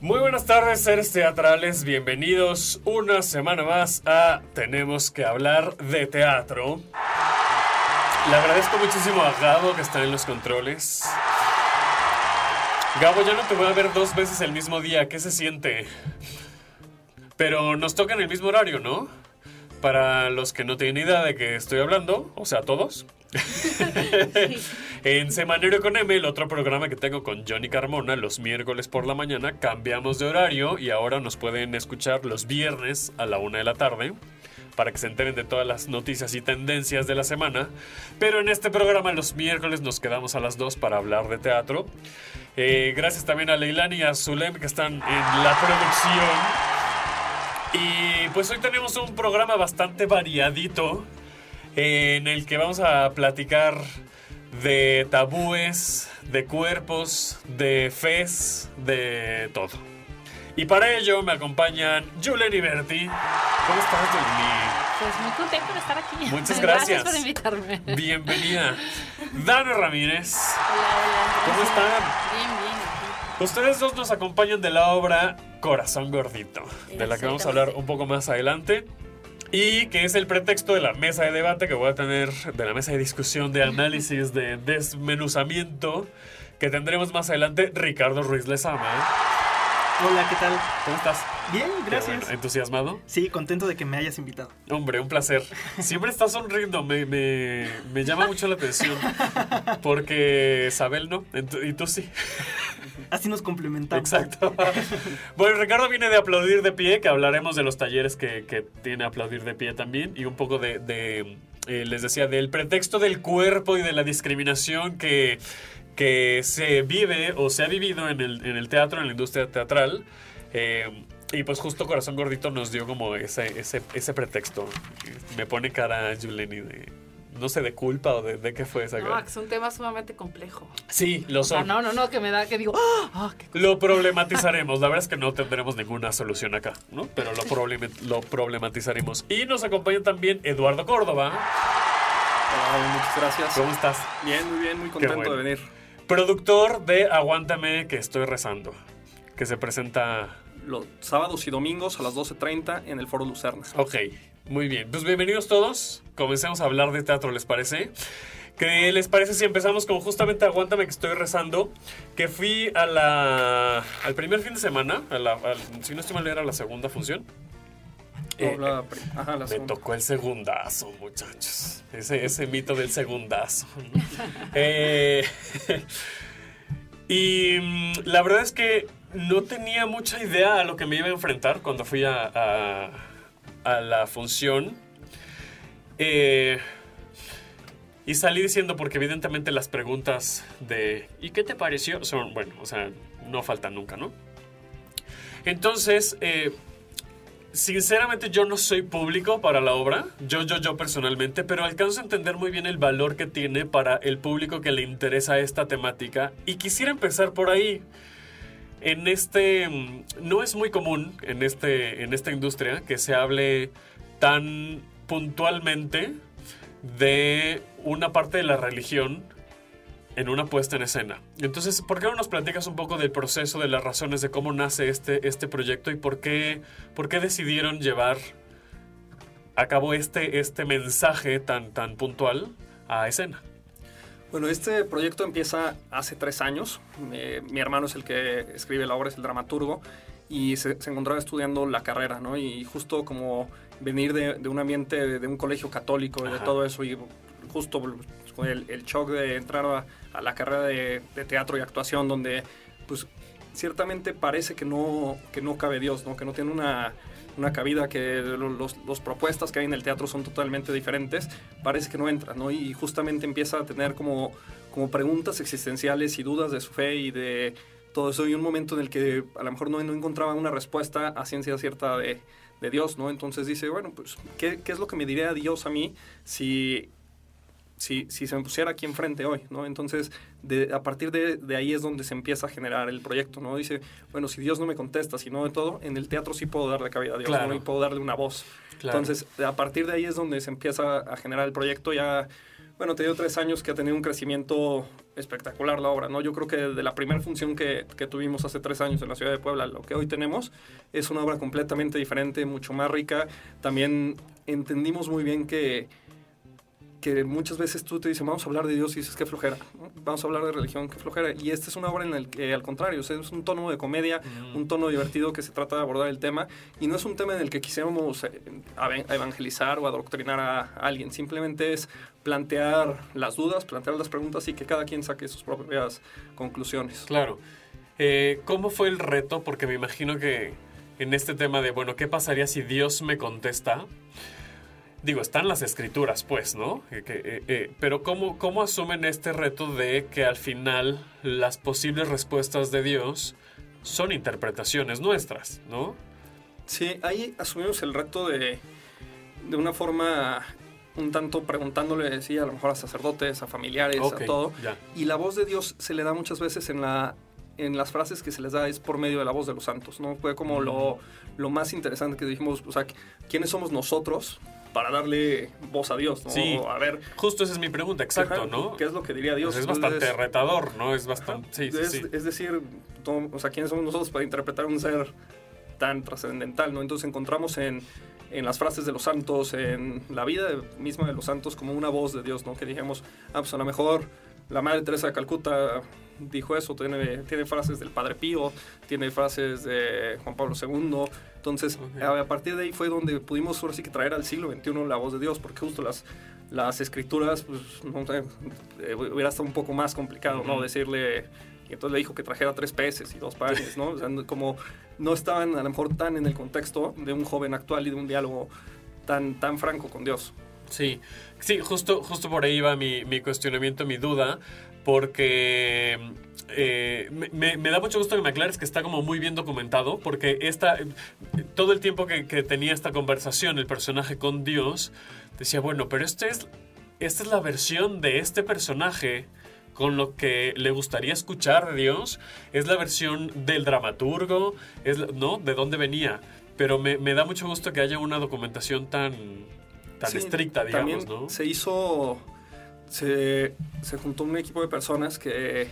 Muy buenas tardes, seres teatrales. Bienvenidos una semana más a Tenemos que hablar de teatro. Le agradezco muchísimo a Gabo que está en los controles. Gabo, ya no te voy a ver dos veces el mismo día. ¿Qué se siente? Pero nos toca en el mismo horario, ¿no? Para los que no tienen idea de que estoy hablando, o sea, todos. en Semanero con M, el otro programa que tengo con Johnny Carmona, los miércoles por la mañana, cambiamos de horario y ahora nos pueden escuchar los viernes a la una de la tarde para que se enteren de todas las noticias y tendencias de la semana. Pero en este programa los miércoles nos quedamos a las 2 para hablar de teatro. Eh, gracias también a Leilani y a Zulem que están en la producción. Y pues hoy tenemos un programa bastante variadito en el que vamos a platicar de tabúes, de cuerpos, de fes, de todo. Y para ello me acompañan Julen y Berti. ¿Cómo estás, Julen? Pues muy contento de estar aquí. Muchas gracias. por invitarme. Bienvenida. Dano Ramírez. Hola, hola. ¿Cómo gracias. están? Bien. Ustedes dos nos acompañan de la obra Corazón Gordito, de la que vamos a hablar un poco más adelante. Y que es el pretexto de la mesa de debate que voy a tener, de la mesa de discusión, de análisis, de desmenuzamiento, que tendremos más adelante. Ricardo Ruiz Lezama. Hola, ¿qué tal? ¿Cómo estás? Bien, gracias. bueno. ¿Entusiasmado? Sí, contento de que me hayas invitado. Hombre, un placer. Siempre estás sonriendo, me, me- me llama mucho la atención. Porque Sabel no, y tú sí. Así nos complementamos. Exacto. Bueno, Ricardo viene de aplaudir de pie, que hablaremos de los talleres que, que tiene aplaudir de pie también, y un poco de, de, eh, les decía, del pretexto del cuerpo y de la discriminación que, que se vive o se ha vivido en el, en el teatro, en la industria teatral. Eh, y pues justo Corazón Gordito nos dio como ese, ese, ese pretexto. Me pone cara Juleni de, no sé, de culpa o de, de qué fue esa No, que es un tema sumamente complejo. Sí, lo O sea, son. no, no, no, que me da, que digo, ¡ah! ah, qué Lo problematizaremos. La verdad es que no tendremos ninguna solución acá, ¿no? Pero lo, problema- lo problematizaremos. Y nos acompaña también Eduardo Córdoba. Hola, muchas gracias. ¿Cómo estás? Bien, muy bien, muy contento bueno. de venir. Productor de Aguántame que estoy rezando. Que se presenta. Los sábados y domingos a las 12.30 en el Foro Lucerna. Ok, muy bien. Pues bienvenidos todos. Comencemos a hablar de teatro, ¿les parece? ¿Qué les parece si empezamos con justamente Aguántame que estoy rezando? Que fui a la, al primer fin de semana, a la- al- si no estoy mal era la segunda función. Eh, la ajá, la Me segunda. tocó el segundazo, muchachos. Ese, ese mito del segundazo. ¿no? Eh, y mm, la verdad es que no tenía mucha idea a lo que me iba a enfrentar cuando fui a, a- a la función. Eh, y salí diciendo, porque evidentemente las preguntas de ¿y qué te pareció? son, bueno, o sea, no faltan nunca, ¿no? Entonces, eh, Sinceramente yo no soy público para la obra, yo, yo, yo personalmente, pero alcanzo a entender muy bien el valor que tiene para el público que le interesa esta temática y quisiera empezar por ahí. En este, mm, no es muy común en, este, en esta industria que se hable tan puntualmente de una parte de la religión en una puesta en escena. Entonces, ¿por qué no nos platicas un poco del proceso, de las razones de cómo nace este, este proyecto y por qué, por qué decidieron llevar a cabo este, este mensaje tan, tan puntual a escena? Bueno, este proyecto empieza hace tres años. Eh, mi hermano es el que escribe la obra, es el dramaturgo, y se, se encontraba estudiando la carrera, ¿no? Y justo como venir de, de un ambiente, de, de un colegio católico y de todo eso, y justo el, el shock de entrar a, la carrera de, teatro y actuación, donde pues ciertamente parece que no, que no cabe Dios, ¿no? Que no tiene una, una cabida, que lo- los, los propuestas que hay en el teatro son totalmente diferentes, parece que no entra, ¿no? Y justamente empieza a tener como, como preguntas existenciales y dudas de su fe y de todo eso, y un momento en el que a lo mejor no, no encontraba una respuesta a ciencia cierta de, de Dios, ¿no? Entonces dice, bueno, pues, ¿qué, ¿qué es lo que me diría Dios a mí si si, si se me pusiera aquí enfrente hoy, ¿no? Entonces, de, a partir de, de ahí es donde se empieza a generar el proyecto, ¿no? Dice, bueno, si Dios no me contesta, si no de todo, en el teatro sí puedo darle cabida a Dios, Claro. ¿no? Y puedo darle una voz. Claro. Entonces, a partir de ahí es donde se empieza a generar el proyecto. Ya, bueno, te dio tres años que ha tenido un crecimiento espectacular la obra, ¿no? Yo creo que de la primera función que, que tuvimos hace tres años en la ciudad de Puebla, lo que hoy tenemos es una obra completamente diferente, mucho más rica. También entendimos muy bien que que muchas veces tú te dices, vamos a hablar de Dios y dices, qué flojera, vamos a hablar de religión, qué flojera. Y esta es una obra en la que, al contrario, o sea, es un tono de comedia, un tono divertido que se trata de abordar el tema. Y no es un tema en el que quisiéramos eh, evangelizar o adoctrinar a, a alguien, simplemente es plantear las dudas, plantear las preguntas y que cada quien saque sus propias conclusiones. Claro. Eh, ¿Cómo fue el reto? Porque me imagino que en este tema de, bueno, ¿qué pasaría si Dios me contesta? Digo, están las escrituras, pues, ¿no? Eh, eh, eh, pero ¿cómo, ¿cómo asumen este reto de que al final las posibles respuestas de Dios son interpretaciones nuestras, ¿no? Sí, ahí asumimos el reto de, de una forma un tanto preguntándole, sí, a lo mejor a sacerdotes, a familiares, a todo. ya. Y la voz de Dios se le da muchas veces en la en las frases que se les da es por medio de la voz de los santos, ¿no? Fue como lo, lo más interesante que dijimos, o sea, ¿quiénes somos nosotros para darle voz a Dios, ¿no? Sí. A ver, Justo esa es mi pregunta, exacto, ajá, ¿no? ¿Qué es lo que diría Dios? Pues es bastante Entonces, retador, ¿no? Es bastante... Sí, es, sí. es decir, to- o sea, ¿quiénes somos nosotros para interpretar un ser tan trascendental? ¿no? Entonces encontramos en, en las frases de los santos, en la vida misma de los santos, como una voz de Dios, ¿no? Que dijimos, ah, pues a lo mejor la Madre Teresa de Calcuta dijo eso, tiene, tiene frases del Padre Pío, tiene frases de Juan Pablo II. Entonces, Ok. a, a partir de ahí fue donde pudimos ahora sí que traer al siglo XXI la voz de Dios, porque justo las, las escrituras, pues, no sé, eh, hubiera estado un poco más complicado, ¿no? Ujú. Decirle, y entonces le dijo que trajera tres peces y dos panes, ¿no? O sea, no- como no estaban a lo mejor tan en el contexto de un joven actual y de un diálogo tan, tan franco con Dios. Sí, sí, justo, justo por ahí va mi, mi cuestionamiento, mi duda, porque eh, me, da mucho gusto que me aclares que está como muy bien documentado, porque esta, todo el tiempo que, tenía esta conversación el personaje con Dios, decía, bueno, pero este es, esta es la versión de este personaje con lo que le gustaría escuchar de Dios, es la versión del dramaturgo, es, ¿no? ¿De dónde venía? Pero me, me da mucho gusto que haya una documentación tan, tan Sí, estricta, digamos, también ¿no? Se hizo, se, se juntó un equipo de personas que,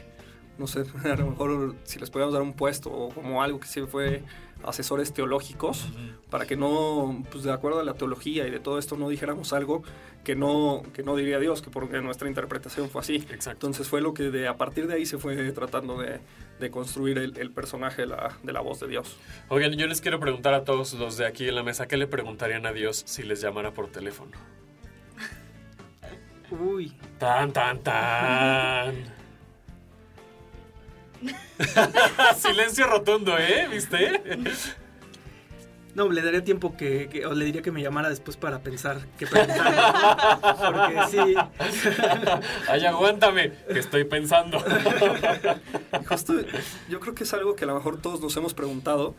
no sé, a lo mejor si les podíamos dar un puesto o como algo que sí fue asesores teológicos, para que no, pues de acuerdo a la teología y de todo esto, no dijéramos algo que no, que no diría Dios, que porque nuestra interpretación fue así. Exacto. Entonces fue lo que de, a partir de ahí se fue tratando de, de construir el, el personaje de la, de la voz de Dios. Oigan, yo les quiero preguntar a todos los de aquí en la mesa, ¿qué le preguntarían a Dios si les llamara por teléfono? Uy. Tan, tan, tan. Silencio rotundo, ¿eh? ¿Viste? No, le daría tiempo que, que- o le diría que me llamara después para pensar qué preguntar. Porque sí. Ay, aguántame, que estoy pensando. Justo, yo creo que es algo que a lo mejor todos nos hemos preguntado,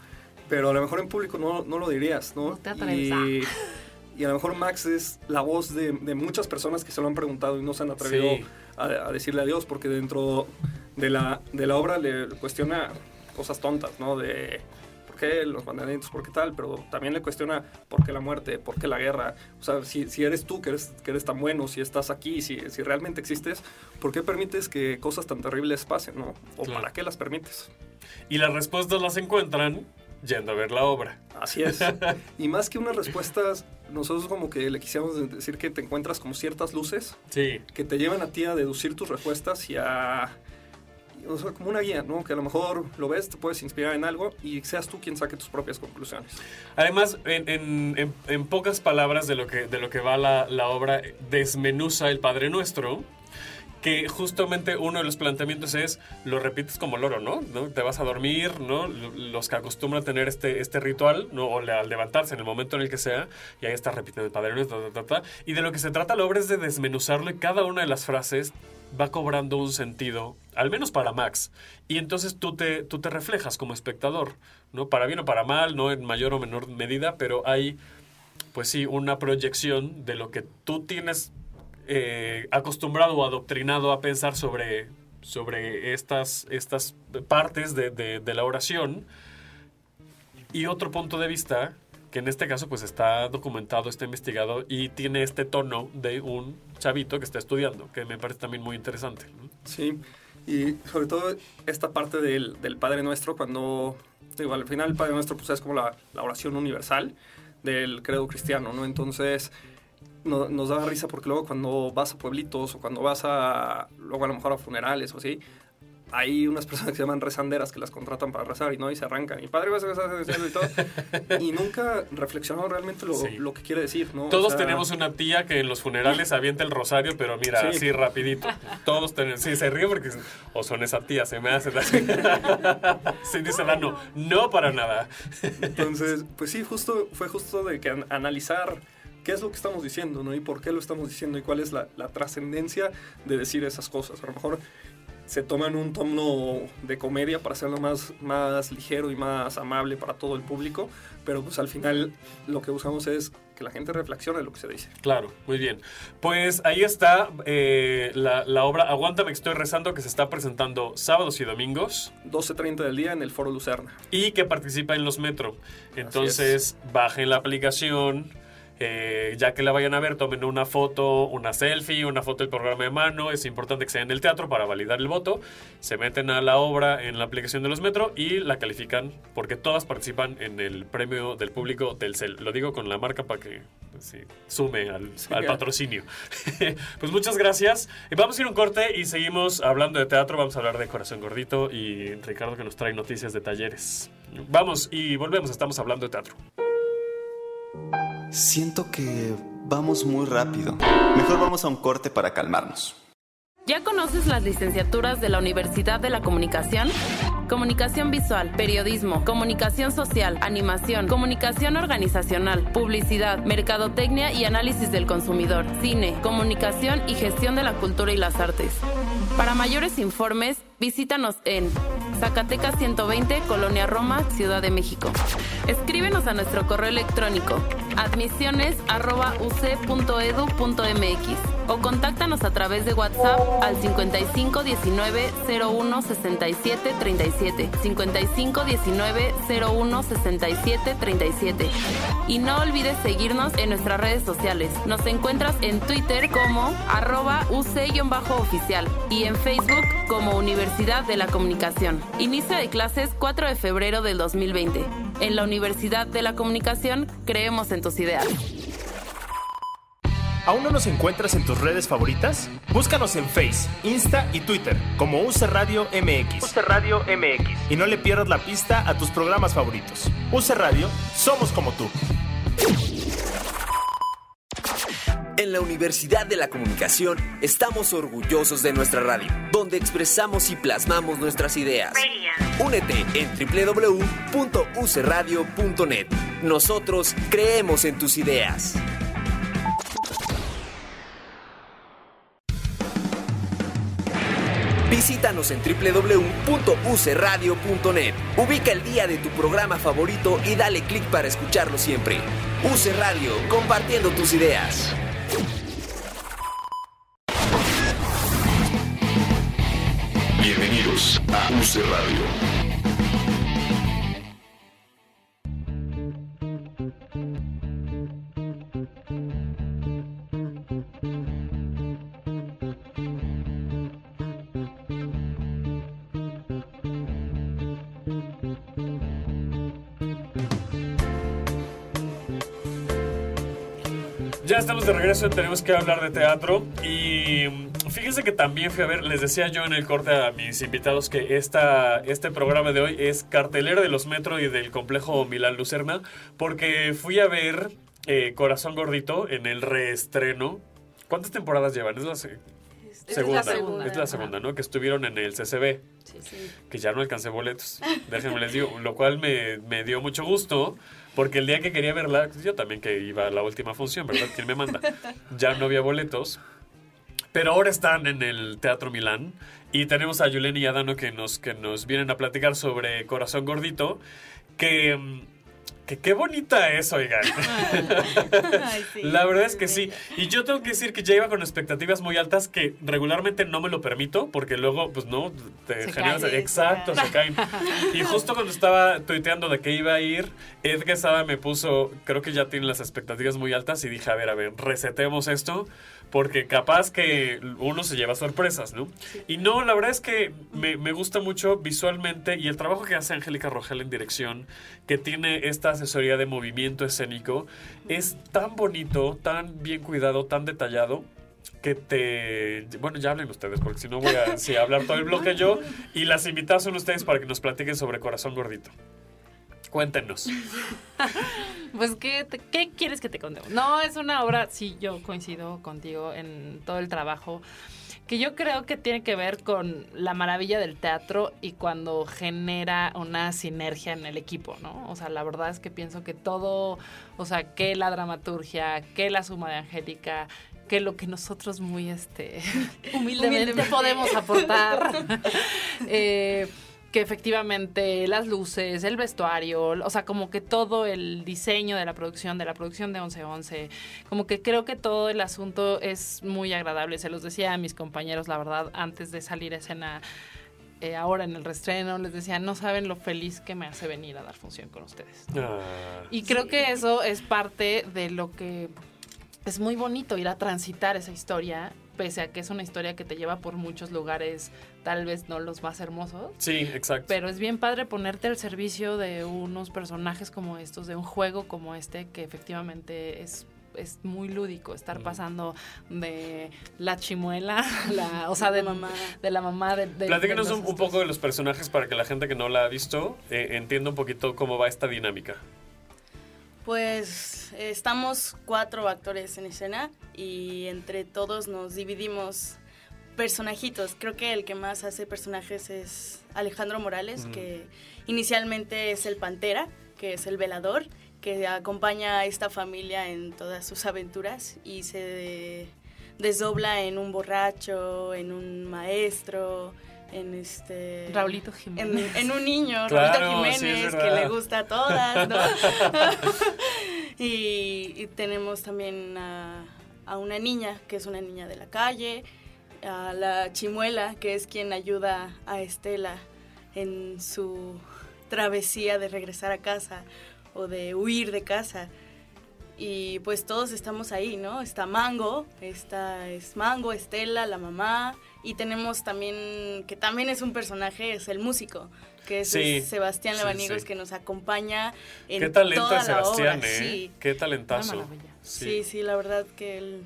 pero a lo mejor en público no, no lo dirías, ¿no? No te atreves, y, y a lo mejor Max es la voz de, de muchas personas que se lo han preguntado y no se han atrevido Sí. a, a decirle adiós, porque dentro de la, de la obra le cuestiona cosas tontas, ¿no? De, ¿por qué los mandamientos, por qué tal, pero también le cuestiona por qué la muerte, por qué la guerra. O sea, si, si eres tú que eres, que eres tan bueno, si estás aquí, si, si realmente existes, ¿por qué permites que cosas tan terribles pasen, no? ¿O Claro. para qué las permites? Y las respuestas las encuentran yendo a ver la obra. Así es. y más que unas respuestas, nosotros como que le quisiéramos decir que te encuentras como ciertas luces Sí, que te llevan a ti a deducir tus respuestas y a... O sea, como una guía, ¿no? Que a lo mejor lo ves, te puedes inspirar en algo y seas tú quien saque tus propias conclusiones. Además, en, en- en- en pocas palabras de lo que, de lo que va la, la obra, desmenuza el Padre Nuestro, que justamente uno de los planteamientos es, lo repites como loro, ¿no? ¿No? Te vas a dormir, ¿no? Lo- Los que acostumbran a tener este, este ritual, ¿no? O le- al levantarse en el momento en el que sea, y ahí estás repitiendo el Padre Nuestro, ta, ta, ta. y de lo que se trata la obra es de desmenuzarlo y cada una de las frases va cobrando un sentido, al menos para Max. Y entonces tú te, tú te reflejas como espectador, ¿no? Para bien o para mal, no en mayor o menor medida, pero hay, pues sí, una proyección de lo que tú tienes eh, acostumbrado o adoctrinado a pensar sobre, sobre estas, estas partes de, de- de la oración. Y otro punto de vista, que en este caso pues está documentado, está investigado y tiene este tono de un chavito que está estudiando, que me parece también muy interesante. Sí, y sobre todo esta parte del, del Padre Nuestro, cuando, digo, al final el Padre Nuestro pues es como la, la oración universal del credo cristiano, ¿no? Entonces no- nos da risa porque luego cuando vas a pueblitos o cuando vas a, luego a lo mejor a funerales o así, hay unas personas que se llaman rezanderas que las contratan para rezar y no y se arrancan y padre vas a rezar y todo y nunca reflexionaron realmente lo, Sí. lo que quiere decir no O Todos sea, tenemos una tía que en los funerales avienta el rosario, pero mira, Sí. así rapidito. Todos tenemos, sí, se ríe porque o son esa tía, se me hace así. Sí, dice Lano, no para nada. Entonces, pues sí, justo, fue justo de que an- analizar qué es lo que estamos diciendo, ¿no? Y por qué lo estamos diciendo y cuál es la, la trascendencia de decir esas cosas. A lo mejor se toman un tono de comedia para hacerlo más, más ligero y más amable para todo el público, pero pues al final lo que buscamos es que la gente reflexione lo que se dice. Claro, muy bien. Pues ahí está eh, la, la obra Aguántame que estoy rezando que se está presentando sábados y domingos 12.30 del día en el Foro Lucerna. y que participa en los Metro. Entonces, bajen la aplicación. Eh, ya que la vayan a ver, tomen una foto, una selfie, una foto del programa de mano. Es importante que sea en el teatro para validar el voto. Se meten a la obra en la aplicación de los Metro y la califican porque todas participan en el premio del público del CEL. Lo digo con la marca para que pues, sí, sume al, al patrocinio. pues muchas gracias. Eh, Vamos a ir a un corte y seguimos hablando de teatro. Vamos a hablar de Corazón Gordito y Ricardo que nos trae noticias de talleres. Vamos y volvemos. Estamos hablando de teatro. Siento que vamos muy rápido. Mejor vamos a un corte para calmarnos. ¿Ya conoces las licenciaturas de la Universidad de la Comunicación? Comunicación visual, periodismo, comunicación social, animación, comunicación organizacional, publicidad, mercadotecnia y análisis del consumidor, cine, comunicación y gestión de la cultura y las artes. Para mayores informes, visítanos en Zacatecas 120, Colonia Roma, Ciudad de México. Escríbenos a nuestro correo electrónico admisiones@uc.edu.mx o contáctanos a través de WhatsApp al 55 19 01 67 37 55 19 01 67 37 y no olvides seguirnos en nuestras redes sociales. Nos encuentras en Twitter como arroba UC-oficial y en Facebook como Universidad de la Comunicación. Inicio de clases 4 de febrero del 2020. En la Universidad de la Comunicación creemos en tus ideas. ¿Aún no nos encuentras en tus redes favoritas? Búscanos en Face, Insta y Twitter como UC Radio MX. UC Radio MX. Y no le pierdas la pista a tus programas favoritos. UC Radio, somos como tú. En la Universidad de la Comunicación estamos orgullosos de nuestra radio, donde expresamos y plasmamos nuestras ideas. Únete en www.ucradio.net. Nosotros creemos en tus ideas. Visítanos en www.ucradio.net. Ubica el día de tu programa favorito y dale clic para escucharlo siempre. UC Radio, compartiendo tus ideas. Bienvenidos a UC Radio. Ya estamos de regreso en Tenemos que hablar de teatro y mm, fíjense que también fui a ver, les decía yo en el corte a mis invitados que esta, este programa de hoy es cartelera de los Metro y del complejo Milán Lucerna porque fui a ver eh, Corazón Gordito en el reestreno. ¿Cuántas temporadas llevan? Es la se- es segunda. la segunda. Es la segunda, ¿no? Que estuvieron en el CCB. Que ya no alcancé boletos. Déjenme les digo. Lo cual me, me dio mucho gusto. Porque el día que quería verla, yo también que iba a la última función, ¿verdad? ¿Quién me manda? Ya no había boletos. Pero ahora están en el Teatro Milán. Y tenemos a Yuleni y a Dano que nos, que nos vienen a platicar sobre Corazón Gordito. Que. Que qué bonita es, oigan. La verdad es que sí. Y yo tengo que decir que ya iba con expectativas muy altas que regularmente no me lo permito porque luego, pues no, te Se generas-. Exacto, se caen. Y justo cuando estaba tuiteando de que iba a ir, Ed Quesada me puso, creo que ya tiene las expectativas muy altas y dije, a ver, a ver, resetemos esto porque capaz que uno se lleva sorpresas, ¿no? Y no, la verdad es que me, me gusta mucho visualmente y el trabajo que hace Angélica Rogel en dirección, que tiene esta asesoría de movimiento escénico, es tan bonito, tan bien cuidado, tan detallado que te... Bueno, ya hablen ustedes, porque si no voy a sí, hablar todo el bloque yo. Y las invitadas son ustedes para que nos platiquen sobre Corazón Gordito. Cuéntenos. Pues, ¿qué, te- ¿qué quieres que te contemos? No, es una obra, sí, yo coincido contigo en todo el trabajo, que yo creo que tiene que ver con la maravilla del teatro y cuando genera una sinergia en el equipo, ¿no? O sea, la verdad es que pienso que todo, o sea, que la dramaturgia, que la suma de Angélica, que lo que nosotros muy, este, humildemente, Humildemente. podemos aportar. Eh, que efectivamente las luces, el vestuario, o sea, como que todo el diseño de la producción, de la producción de 1111, como que creo que todo el asunto es muy agradable. Se los decía a mis compañeros, la verdad, antes de salir a escena, eh, ahora en el restreno, les decía, no saben lo feliz que me hace venir a dar función con ustedes. Y creo que eso es parte de lo que es muy bonito ir a transitar esa historia, pese a que es una historia que te lleva por muchos lugares, tal vez no los más hermosos. Sí, exacto. Pero es bien padre ponerte al servicio de unos personajes como estos, de un juego como este, que efectivamente es es muy lúdico estar pasando de la chimuela, la, o sea, de, de la mamá de, de- Platícanos de un poco de los personajes para que la gente que no la ha visto eh, entienda un poquito cómo va esta dinámica. Pues estamos cuatro actores en escena y entre todos nos dividimos personajitos. Creo que el que más hace personajes es Alejandro Morales, que inicialmente es el Pantera, que es el velador, que acompaña a esta familia en todas sus aventuras y se desdobla en un borracho, en un maestro, en este... Raulito Jiménez. en un niño, Claro, Raulito sí, Jiménez, que le gusta a todas, ¿no? y, y tenemos también a, a una niña, que es una niña de la calle, a la chimuela, que es quien ayuda a Estela en su travesía de regresar a casa o de huir de casa. Y pues todos estamos ahí, ¿no? Está Mango, está es Mango, Estela, la mamá, y tenemos también, que también es un personaje, es el músico, que es Sí, Sebastián sí, Lavanigos, sí. que nos acompaña en Qué talento toda es Sebastián, la obra. ¿eh? Sí. Qué talentazo. Sí. sí, la verdad que él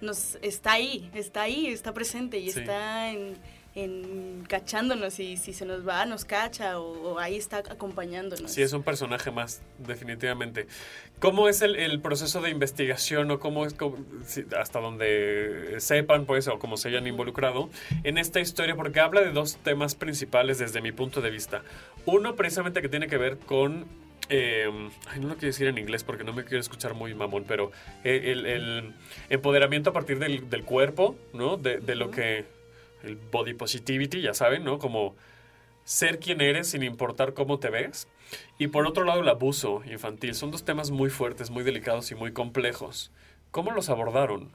nos está ahí, está ahí, está presente y Sí. está en, en cachándonos y si se nos va nos cacha o, o ahí está acompañándonos. Sí, es un personaje más, definitivamente. ¿Cómo es el, el proceso de investigación o cómo es, cómo- hasta donde sepan, pues, o cómo se hayan involucrado en esta historia? Porque habla de dos temas principales desde mi punto de vista. Uno, precisamente, que tiene que ver con... eh, ay, no lo quiero decir en inglés porque no me quiero escuchar muy mamón, pero eh, el, el empoderamiento a partir del, del cuerpo, ¿no? De, de lo que... El body positivity, ya saben, ¿no? Como ser quien eres sin importar cómo te ves. Y por otro lado, el abuso infantil. Son dos temas muy fuertes, muy delicados y muy complejos. ¿Cómo los abordaron?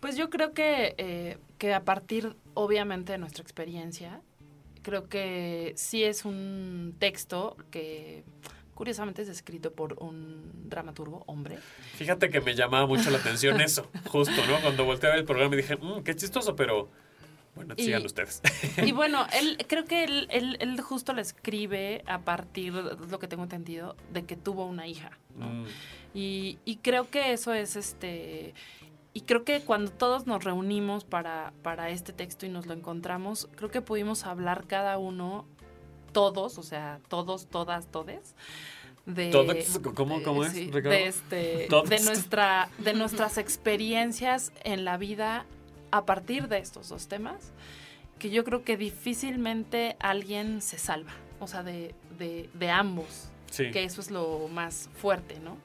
Pues yo creo que, eh, que a partir, obviamente, de nuestra experiencia, creo que sí es un texto que curiosamente es escrito por un dramaturgo hombre. Fíjate que me llamaba mucho la atención eso, justo, ¿no? Cuando volteé a ver el programa y dije, "Mm, qué chistoso, pero Bueno, Y- sigan ustedes. Y bueno, él creo que él, él, él justo le escribe a partir, lo que tengo entendido, de que tuvo una hija. ¿no? Mm. Y, y creo que eso es este. Y creo que cuando todos nos reunimos para, para este texto y nos lo encontramos, creo que pudimos hablar cada uno, todos, o sea, todos, todas, todes. De, Todes, ¿cómo- cómo es, sí, de, este, de, nuestra, de nuestras experiencias en la vida a partir de estos dos temas, que yo creo que difícilmente alguien se salva, o sea, de, de, de ambos. Sí. Que eso es lo más fuerte, ¿no?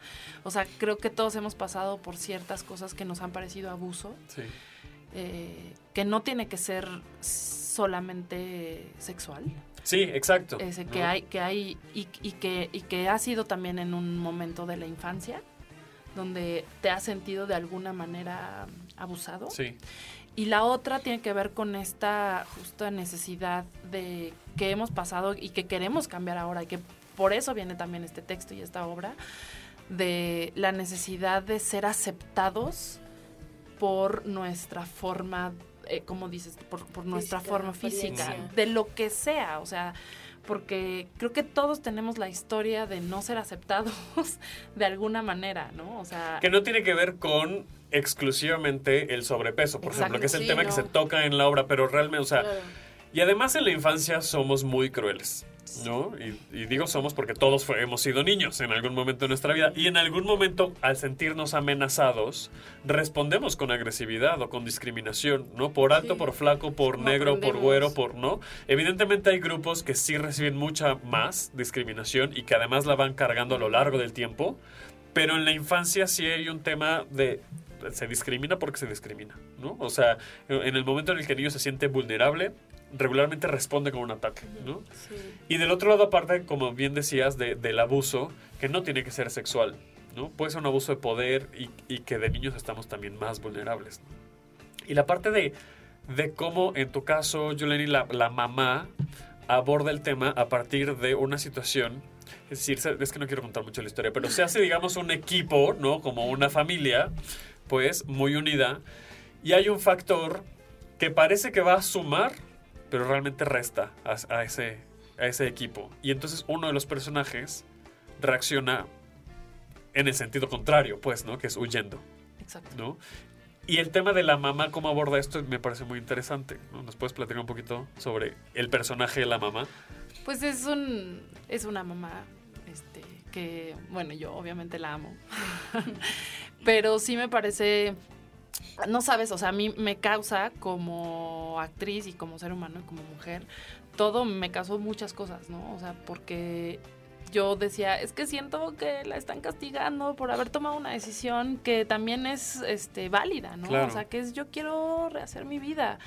O sea, creo que todos hemos pasado por ciertas cosas que nos han parecido abuso, Sí. eh, que no tiene que ser solamente sexual. Sí, exacto. Ese ¿no? que hay, que hay y, y que, y que ha sido también en un momento de la infancia, donde te has sentido de alguna manera abusado. Sí. Y la otra tiene que ver con esta justa necesidad de que hemos pasado y que queremos cambiar ahora y que por eso viene también este texto y esta obra de la necesidad de ser aceptados por nuestra forma, eh, como dices, por, por nuestra Física, forma física, de lo que sea, o sea, porque creo que todos tenemos la historia de no ser aceptados de alguna manera, ¿no? O sea, Que no tiene que ver con exclusivamente el sobrepeso, por ejemplo, que es el sí, tema que se toca en la obra, pero realmente, o sea, Claro. y además en la infancia somos muy crueles, ¿no? Y, y digo somos porque todos fue- hemos sido niños en algún momento de nuestra vida y en algún momento al sentirnos amenazados respondemos con agresividad o con discriminación, ¿no? Por alto, Sí. por flaco, por No negro, por aprendemos. güero, por no. Evidentemente hay grupos que sí reciben mucha más discriminación y que además la van cargando a lo largo del tiempo, pero en la infancia sí hay un tema de se discrimina porque se discrimina, ¿no? O sea, en el momento en el que el niño se siente vulnerable, regularmente responde con un ataque, ¿no? Y del otro lado, aparte, como bien decías, de- del abuso, que no tiene que ser sexual, ¿no? Puede ser un abuso de poder y, y que de niños estamos también más vulnerables. Y la parte de, de cómo, en tu caso, Yuleni, la, la mamá aborda el tema a partir de una situación. Es decir, es que no quiero contar mucho la historia, pero se hace, digamos, un equipo, ¿no? Como una familia, pues, muy unida. Y hay un factor que parece que va a sumar, pero realmente resta a, a ese, a ese equipo. Y entonces uno de los personajes reacciona en el sentido contrario, pues, ¿no? Que es huyendo. Exacto. ¿no? Y el tema de la mamá, cómo aborda esto, me parece muy interesante. ¿no? ¿Nos puedes platicar un poquito sobre el personaje de la mamá? Pues es un es una mamá este que bueno, yo obviamente la amo. Pero sí me parece no sabes, o sea, a mí me causa como actriz y como ser humano y como mujer, todo me causó muchas cosas, ¿no? O sea, porque yo decía, es que siento que la están castigando por haber tomado una decisión que también es este válida, ¿no? Claro. O sea, que es yo quiero rehacer mi vida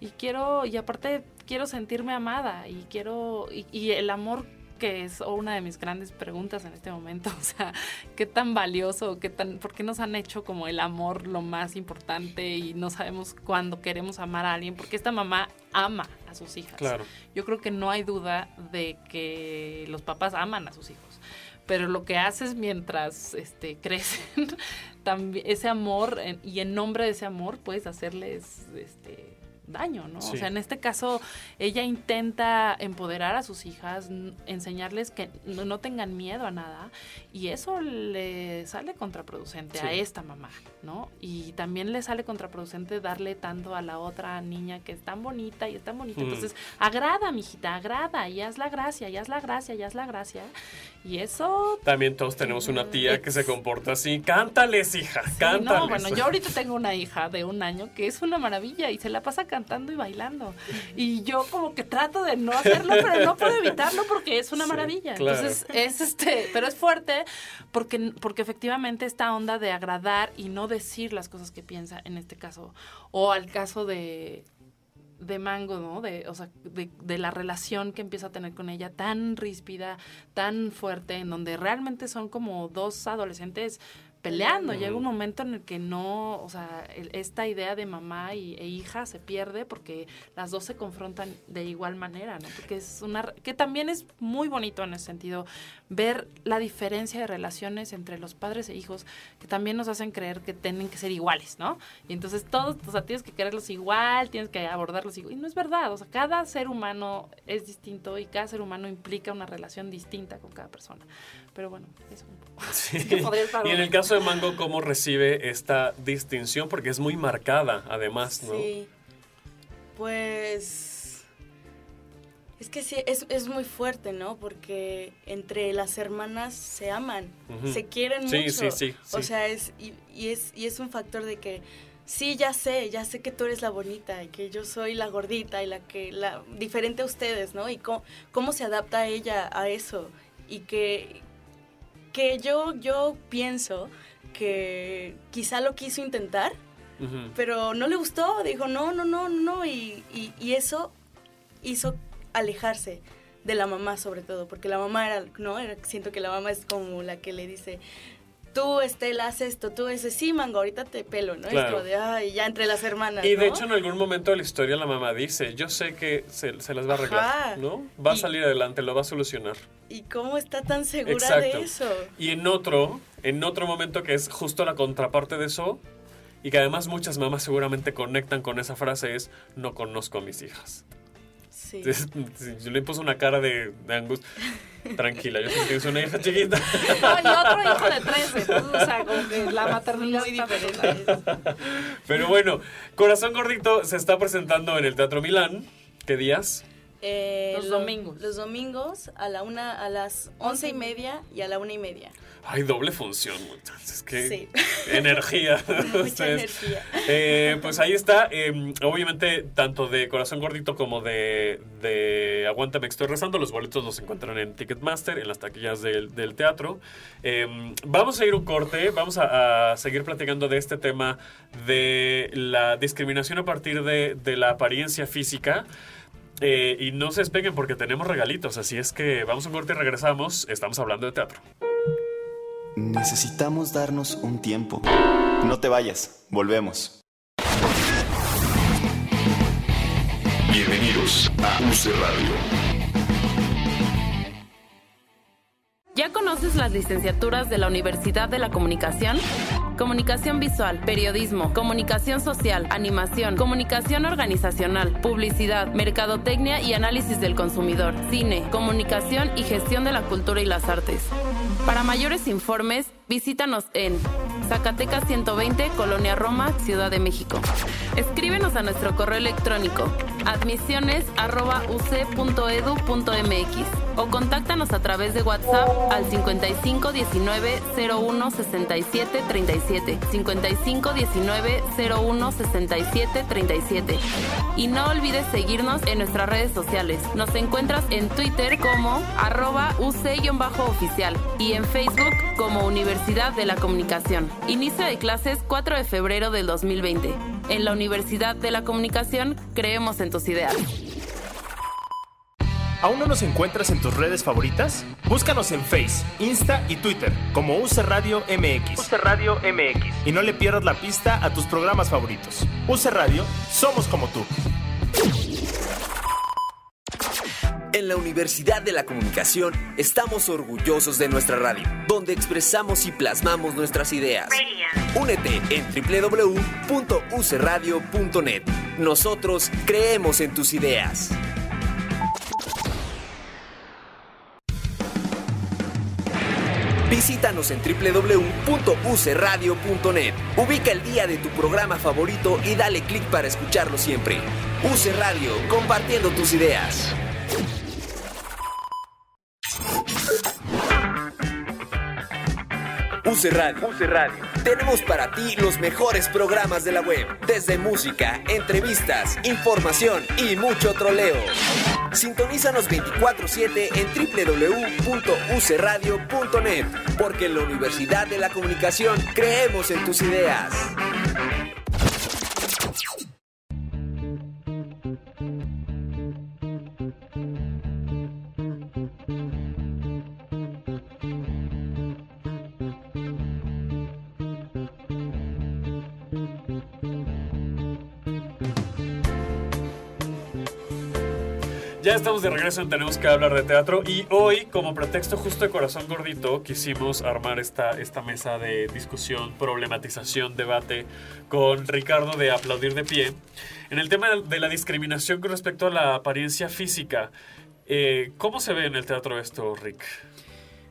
y quiero y aparte quiero sentirme amada y quiero y, y el amor que es una de mis grandes preguntas en este momento, o sea, qué tan valioso, qué tan, por qué nos han hecho como el amor lo más importante y no sabemos cuándo queremos amar a alguien, porque esta mamá ama a sus hijas. Claro. Yo creo que no hay duda de que los papás aman a sus hijos, pero lo que haces mientras este, crecen, también ese amor y en nombre de ese amor puedes hacerles este, daño, ¿no? Sí. O sea, en este caso ella intenta empoderar a sus hijas, enseñarles que no, no tengan miedo a nada y eso le sale contraproducente a esta mamá, ¿no? Y también le sale contraproducente darle tanto a la otra niña que es tan bonita y es tan bonita. Mm. Entonces, agrada, mijita, agrada y haz la gracia, y haz la gracia, y haz la gracia. Y eso También todos tenemos una tía que se comporta así. Cántales, hija, cántales. no, bueno, yo ahorita tengo una hija de un año que es una maravilla y se la pasa cantando y bailando. Y yo como que trato de no hacerlo, pero no puedo evitarlo porque es una Sí, maravilla. claro. Entonces, es este, pero es fuerte porque, porque efectivamente esta onda de agradar y no decir las cosas que piensa en este caso, o al caso de de Mango, ¿no? De, o sea, de, de la relación que empieza a tener con ella tan ríspida, tan fuerte, en donde realmente son como dos adolescentes peleando. Llega un momento en el que no, o sea, el- esta idea de mamá y, e hija se pierde porque las dos se confrontan de igual manera, ¿no? Porque es una, que también es muy bonito en ese sentido, ver la diferencia de relaciones entre los padres e hijos, que también nos hacen creer que tienen que ser iguales, ¿no? Y entonces todos, o sea, tienes que quererlos igual, tienes que abordarlos igual. Y no es verdad, o sea, cada ser humano es distinto y cada ser humano implica una relación distinta con cada persona. Pero bueno, eso un poco. Sí. Y en el caso de Mango, ¿cómo recibe esta distinción? Porque es muy marcada, además, ¿no? Sí. Pues. Es que sí, es, es muy fuerte, ¿no? Porque entre las hermanas se aman, se quieren Sí, mucho. sí, sí, O sí. sea, es y, y es y es un factor de que sí, ya sé, ya sé que tú eres la bonita y que yo soy la gordita y la que la diferente a ustedes, ¿no? Y cómo, cómo se adapta ella a eso y que que yo yo pienso que quizá lo quiso intentar pero no le gustó, dijo no, no, no, no, y, y, y eso hizo alejarse de la mamá sobre todo, porque la mamá era, no, era, siento que la mamá es como la que le dice, tú Estela, haz esto, tú ese, sí, mango, ahorita te pelo, ¿no? Claro. Es como de, ay, ya entre las hermanas, Y de ¿no? hecho, en algún momento de la historia, la mamá dice: Yo sé que se, se las va a arreglar, Ajá. ¿no? Va a Y- salir adelante, lo va a solucionar. ¿Y cómo está tan segura Exacto. de eso? Y en otro, en otro momento que es justo la contraparte de eso, y que además muchas mamás seguramente conectan con esa frase, es: No conozco a mis hijas. Sí. Entonces, yo le puse una cara de, de angustia. Tranquila, yo tienes una hija chiquita. No, y otro hijo de 13, pues, o sea, como que la maternidad Muy diferente. Pero bueno, Corazón Gordito se está presentando en el Teatro Milán. ¿Qué días? Eh, Los lo- domingos. Los domingos a la una, a las once y media y a la una y media. Hay doble función, muchachos. Es que Sí. energía. Mucha energía. Eh, pues ahí está. eh, obviamente, tanto de Corazón Gordito como de, de Aguántame que estoy rezando. Los boletos los encuentran en Ticketmaster, en las taquillas del, del teatro. Eh, vamos a ir un corte. Vamos a, a seguir platicando de este tema de la discriminación a partir de, de la apariencia física. Eh, y no se despeguen porque tenemos regalitos. Así es que vamos a un corte y regresamos. Estamos hablando de teatro. Necesitamos darnos un tiempo. No te vayas, volvemos. Bienvenidos a UC Radio. ¿Ya conoces las licenciaturas de la Universidad de la Comunicación? Comunicación visual, periodismo, comunicación social, animación, comunicación organizacional, publicidad, mercadotecnia y análisis del consumidor, cine, comunicación y gestión de la cultura y las artes. Para mayores informes, visítanos en Zacatecas 120, Colonia Roma, Ciudad de México. Escríbenos a nuestro correo electrónico admisiones@uc.edu.mx o contáctanos a través de WhatsApp al 55 19 01 67 37 55 19 01 67 37 y no olvides seguirnos en nuestras redes sociales. Nos encuentras en Twitter como arroba UC-oficial y en Facebook como Universidad de la Comunicación. Inicio de clases 4 de febrero del 2020. En la Universidad de la Comunicación creemos en tus ideas. ¿Aún no nos encuentras en tus redes favoritas? Búscanos en Face, Insta y Twitter como UC Radio MX. UC Radio MX. Y no le pierdas la pista a tus programas favoritos. UC Radio, somos como tú. En la Universidad de la Comunicación estamos orgullosos de nuestra radio, donde expresamos y plasmamos nuestras ideas. Únete en www.ucradio.net. Nosotros creemos en tus ideas. Visítanos en www.ucradio.net. Ubica el día de tu programa favorito y dale clic para escucharlo siempre. UC Radio, compartiendo tus ideas. Radio. Radio. Tenemos para ti los mejores programas de la web, desde música, entrevistas, información y mucho troleo. Sintonízanos 24/7 en www.ucradio.net, porque en la Universidad de la Comunicación creemos en tus ideas. Ya estamos de regreso en Tenemos que hablar de teatro y hoy, como pretexto justo de Corazón Gordito, quisimos armar esta, esta mesa de discusión, problematización, debate con Ricardo de Aplaudir de Pie en el tema de la discriminación con respecto a la apariencia física. Eh, ¿Cómo se ve en el teatro esto, Rick?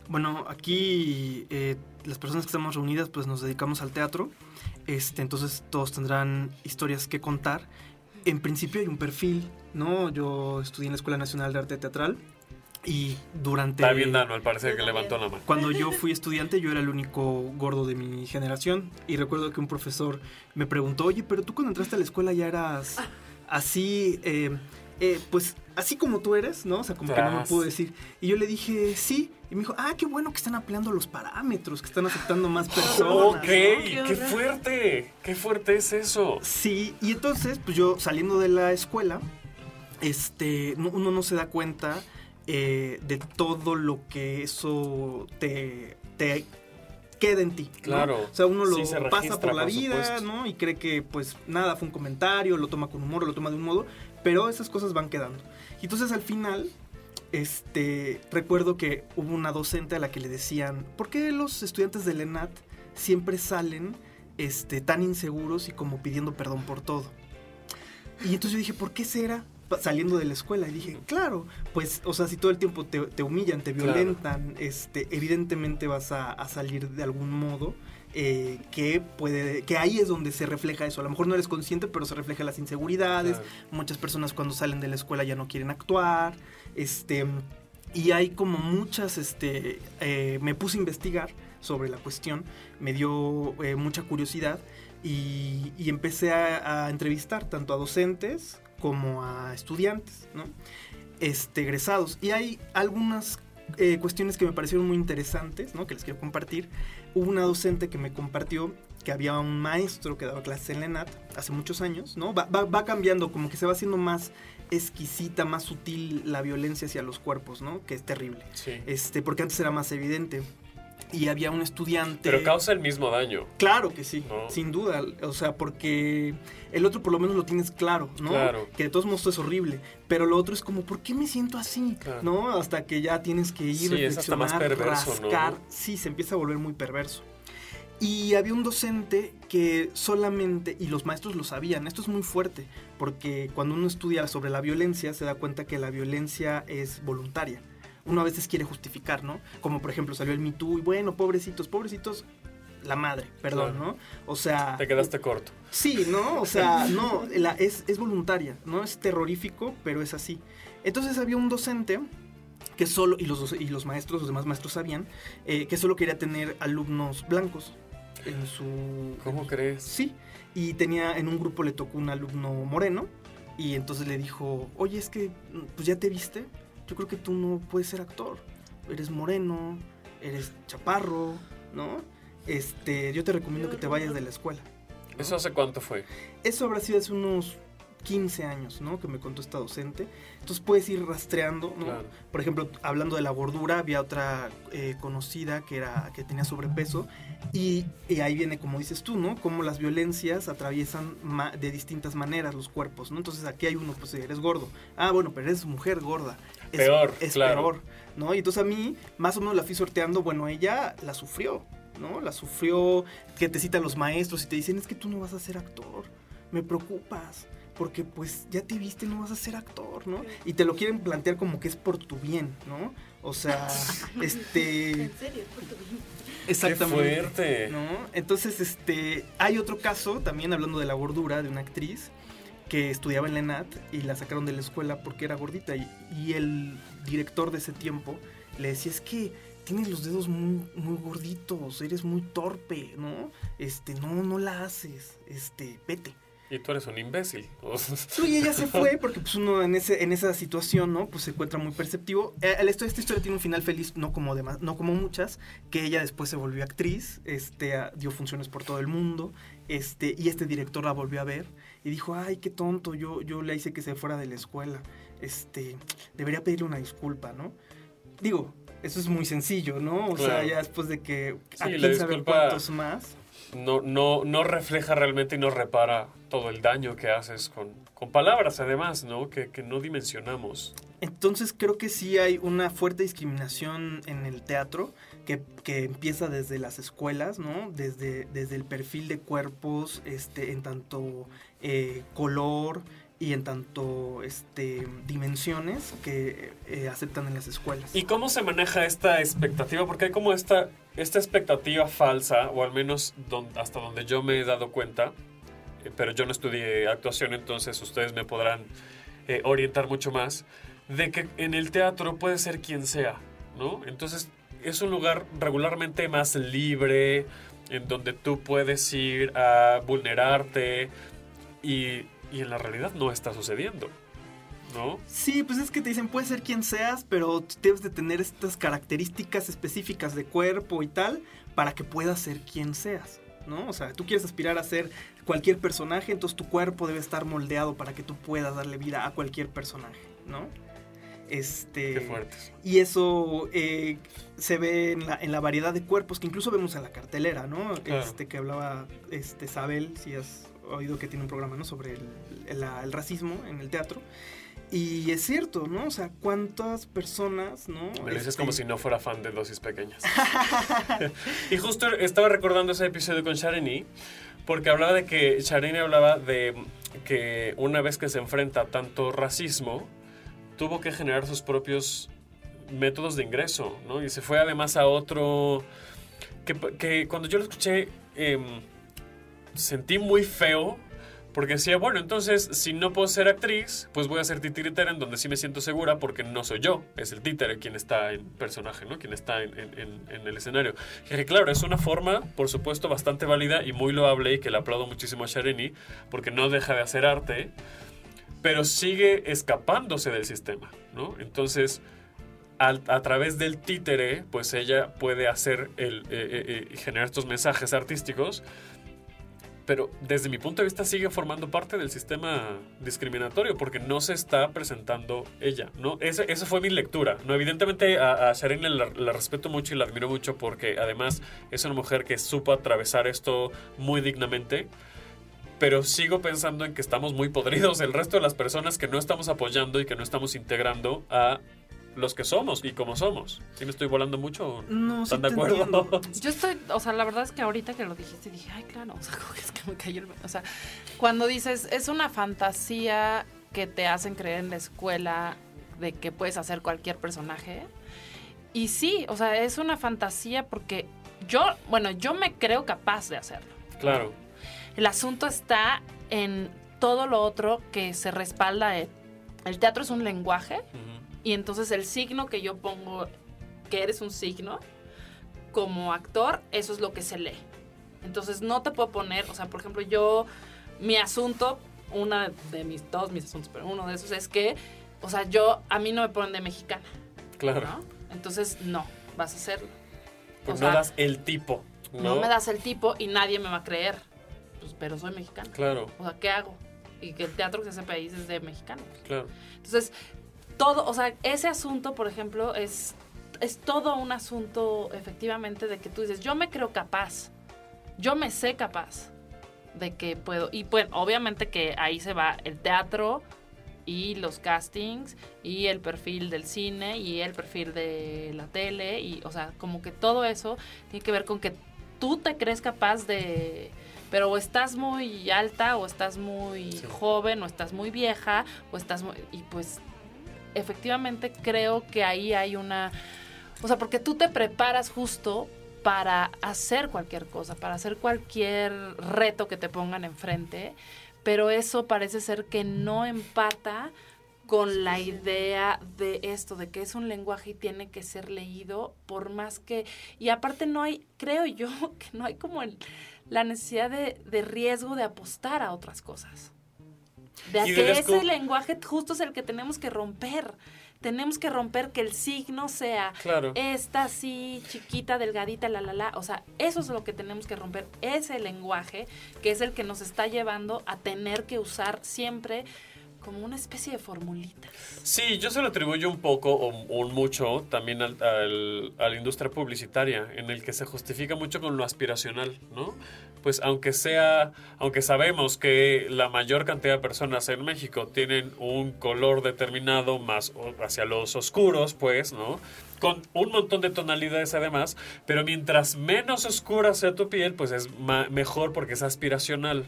Bueno, aquí eh, las personas que estamos reunidas pues nos dedicamos al teatro, este, entonces todos tendrán historias que contar. En principio hay un perfil, ¿no? Yo estudié en la Escuela Nacional de Arte Teatral y durante... Está bien Dano, al parecer que levantó la mano. Cuando yo fui estudiante yo era el único gordo de mi generación y recuerdo que un profesor me preguntó, oye, pero tú cuando entraste a la escuela ya eras así... Eh, eh, pues así como tú eres, ¿no? O sea, como que no me pudo decir. Y yo le dije, sí. Y me dijo, ah, qué bueno que están ampliando los parámetros, que están aceptando más personas. Ok, qué fuerte, qué fuerte es eso. Sí, y entonces, pues yo saliendo de la escuela, este, uno no se da cuenta eh, de todo lo que eso te, te queda en ti. Claro. O sea, uno lo pasa por la vida, ¿no? Y cree que, pues, nada, fue un comentario, lo toma con humor, lo toma de un modo, pero esas cosas van quedando. Y entonces al final, este, recuerdo que hubo una docente a la que le decían, ¿por qué los estudiantes del ENAT siempre salen este, tan inseguros y como pidiendo perdón por todo? Y entonces yo dije, ¿por qué será? saliendo de la escuela y dije, claro, pues, o sea, si todo el tiempo te, humillan, te violentan, este, evidentemente vas a, salir de algún modo eh, que puede, que ahí es donde se refleja eso. A lo mejor no eres consciente, pero se refleja las inseguridades. Muchas personas cuando salen de la escuela ya no quieren actuar, este, y hay como muchas, este, eh, me puse a investigar sobre la cuestión, me dio eh, mucha curiosidad y, empecé a, entrevistar tanto a docentes como a estudiantes, ¿no? Este, egresados. Y hay algunas eh, cuestiones que me parecieron muy interesantes, ¿no? Que les quiero compartir. Hubo una docente que me compartió que había un maestro que daba clases en la hace muchos años, ¿no? Va, va, cambiando, como que se va haciendo más exquisita, más sutil la violencia hacia los cuerpos, ¿no? Que es terrible. Este, porque antes era más evidente y había un estudiante. Pero causa el mismo daño. Claro que sí, sin duda. O sea, porque el otro por lo menos lo tienes claro, ¿no? Claro. Que de todos modos es horrible. Pero lo otro es como, ¿por qué me siento así? ¿No? Hasta que ya tienes que ir, sí, reflexionar, más perverso, rascar. Sí, se empieza a volver muy perverso. Y había un docente que solamente, y los maestros lo sabían, esto es muy fuerte, porque cuando uno estudia sobre la violencia se da cuenta que la violencia es voluntaria uno a veces quiere justificar, ¿no? Como por ejemplo salió el Me Too y bueno, pobrecitos, pobrecitos, la madre, perdón, ¿no? O sea... Te quedaste corto. Sí, ¿no? O sea, no, es, es voluntaria, ¿no? Es terrorífico, pero es así. Entonces había un docente que solo, y los, y los maestros, los demás maestros sabían, eh, que solo quería tener alumnos blancos en su... ¿Cómo crees? Sí, y tenía, en un grupo le tocó un alumno moreno, y entonces le dijo, oye, es que, pues ya te viste, yo creo que tú no puedes ser actor. Eres moreno, eres chaparro, ¿no? Este, yo te recomiendo que te vayas de la escuela. ¿Eso hace cuánto fue? Eso habrá sido hace unos 15 años, ¿no? Que me contó esta docente. Entonces puedes ir rastreando, ¿no? Por ejemplo, hablando de la gordura, había otra eh, conocida que, era, que tenía sobrepeso. Y, ahí viene, como dices tú, ¿no? Cómo las violencias atraviesan de distintas maneras los cuerpos, ¿no? Entonces aquí hay uno, pues eres gordo. Ah, bueno, pero eres mujer gorda. Es, peor, es peor, ¿no? Y entonces a mí, más o menos la fui sorteando, bueno, ella la sufrió, ¿no? La sufrió, que te citan los maestros y te dicen, es que tú no vas a ser actor, me preocupas porque pues ya te viste, no vas a ser actor, ¿no? Y te lo quieren plantear como que es por tu bien, ¿no? O sea, este... ¿En serio? ¿Por tu bien? Exactamente. Qué fuerte. ¿no? Entonces, este, hay otro caso, también hablando de la gordura, de una actriz que estudiaba en la ENAT y la sacaron de la escuela porque era gordita y, y el director de ese tiempo le decía, es que tienes los dedos muy, muy gorditos, eres muy torpe, ¿no? Este, no, no la haces, este, vete. Y tú eres un imbécil. y ella se fue porque pues uno en ese en esa situación, ¿no? Pues se encuentra muy perceptivo. Eh, esta, historia tiene un final feliz, no como demás, no como muchas, que ella después se volvió actriz, este dio funciones por todo el mundo, este y este director la volvió a ver y dijo, "Ay, qué tonto, yo yo le hice que se fuera de la escuela. Este, debería pedirle una disculpa, ¿no?" Digo, eso es muy sencillo, ¿no? O sea, ya después de que sí, quién sabe cuántos más no, no, no refleja realmente y no repara todo el daño que haces con, con palabras, además, ¿no? Que, que no dimensionamos. Entonces creo que sí hay una fuerte discriminación en el teatro que, que, empieza desde las escuelas, ¿no? Desde, desde el perfil de cuerpos, este, en tanto eh, color y en tanto este, dimensiones que eh, aceptan en las escuelas. ¿Y cómo se maneja esta expectativa? Porque hay como esta, esta expectativa falsa, o al menos hasta donde yo me he dado cuenta, eh, pero yo no estudié actuación, entonces ustedes me podrán orientar mucho más de que en el teatro puede ser quien sea, ¿no? Entonces es un lugar regularmente más libre, en donde tú puedes ir a vulnerarte y, y en la realidad no está sucediendo. ¿No? Sí, pues es que te dicen, puede ser quien seas, pero debes de tener estas características específicas de cuerpo y tal para que puedas ser quien seas, ¿no? O sea, tú quieres aspirar a ser cualquier personaje, entonces tu cuerpo debe estar moldeado para que tú puedas darle vida a cualquier personaje, ¿no? Este, Qué fuertes. Y eso eh, se ve en la, en la, variedad de cuerpos que incluso vemos en la cartelera, ¿no? Este, que hablaba este, Sabel, si has oído que tiene un programa ¿no? sobre el, el, racismo en el teatro. Y es cierto, ¿no? O sea, cuántas personas, ¿no? Me lo dices como este si no fuera fan de dosis pequeñas. y justo estaba recordando ese episodio con Shareni, porque hablaba de que Shareni hablaba de que una vez que se enfrenta tanto racismo, tuvo que generar sus propios métodos de ingreso, ¿no? Y se fue además a otro... Que, que cuando yo lo escuché eh, sentí muy feo porque decía, bueno, entonces si no puedo ser actriz, pues voy a ser titiritera en donde sí me siento segura porque no soy yo, es el títere quien está en personaje, ¿no? Quien está en, en, en el escenario. Y claro, es una forma, por supuesto, bastante válida y muy loable y que le aplaudo muchísimo a Shareni porque no deja de hacer arte pero sigue escapándose del sistema, ¿no? Entonces, a través del títere, pues ella puede hacer el, eh, eh, eh, generar estos mensajes artísticos, pero desde mi punto de vista sigue formando parte del sistema discriminatorio porque no se está presentando ella, ¿no? Esa, fue mi lectura, ¿no? Evidentemente a, a la, la, respeto mucho y la admiro mucho porque además es una mujer que supo atravesar esto muy dignamente, pero sigo pensando en que estamos muy podridos el resto de las personas que no estamos apoyando y que no estamos integrando a los que somos y como somos. ¿Sí me estoy volando mucho? No, ¿Están sí de acuerdo? Yo estoy, o sea, la verdad es que ahorita que lo dijiste dije, ay, claro, o sea, es que me cayó el... O sea, cuando dices, es una fantasía que te hacen creer en la escuela de que puedes hacer cualquier personaje. Y sí, o sea, es una fantasía porque yo, bueno, yo me creo capaz de hacerlo. Claro. El asunto está en todo lo otro que se respalda. El teatro es un lenguaje y entonces el signo que yo pongo, que eres un signo, como actor, eso es lo que se lee. Entonces no te puedo poner, o sea, por ejemplo, yo, mi asunto, una de mis, todos mis asuntos, pero uno de esos es que, o sea, yo, a mí no me ponen de mexicana. Claro. Entonces, no, vas a hacerlo. Pues no das el tipo. ¿no? no me das el tipo y nadie me va a creer pues, pero soy mexicana. Claro. O sea, ¿qué hago? Y que el teatro que se hace país es de mexicanos. Claro. Entonces, todo, o sea, ese asunto, por ejemplo, es, es todo un asunto efectivamente de que tú dices, yo me creo capaz, yo me sé capaz de que puedo, y pues obviamente que ahí se va el teatro y los castings y el perfil del cine y el perfil de la tele y o sea como que todo eso tiene que ver con que tú te crees capaz de pero o estás muy alta o estás muy joven o estás muy vieja o estás muy, y pues efectivamente creo que ahí hay una o sea porque tú te preparas justo para hacer cualquier cosa para hacer cualquier reto que te pongan enfrente pero eso parece ser que no empata con la idea de esto, de que es un lenguaje y tiene que ser leído por más que... Y aparte no hay, creo yo, que no hay como el, la necesidad de, de riesgo de apostar a otras cosas. De que ese lenguaje justo es el que tenemos que romper. Tenemos que romper que el signo sea esta así, chiquita, delgadita, la, la, la. O sea, eso es lo que tenemos que romper. Ese lenguaje que es el que nos está llevando a tener que usar siempre como una especie de formulita. Sí, yo se lo atribuyo un poco o un mucho también al, al, a la industria publicitaria, en el que se justifica mucho con lo aspiracional, ¿no? Pues aunque sea, aunque sabemos que la mayor cantidad de personas en México tienen un color determinado más hacia los oscuros, pues, ¿no? Con un montón de tonalidades además, pero mientras menos oscura sea tu piel, pues es mejor porque es aspiracional.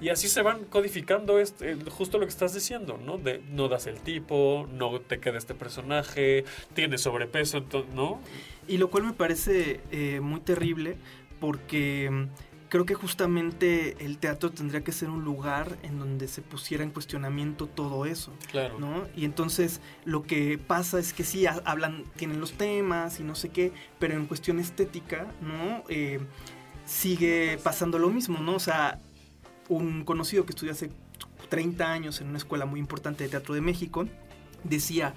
Y así se van codificando este, justo lo que estás diciendo, ¿no? De no das el tipo, no te queda este personaje, tiene sobrepeso, ¿no? Y lo cual me parece eh, muy terrible porque mm, creo que justamente el teatro tendría que ser un lugar en donde se pusiera en cuestionamiento todo eso. Claro. ¿no? Y entonces lo que pasa es que sí hablan, tienen los temas y no sé qué, pero en cuestión estética, ¿no? Eh, sigue pasando lo mismo, ¿no? O sea, un conocido que estudió hace 30 años en una escuela muy importante de teatro de México, decía,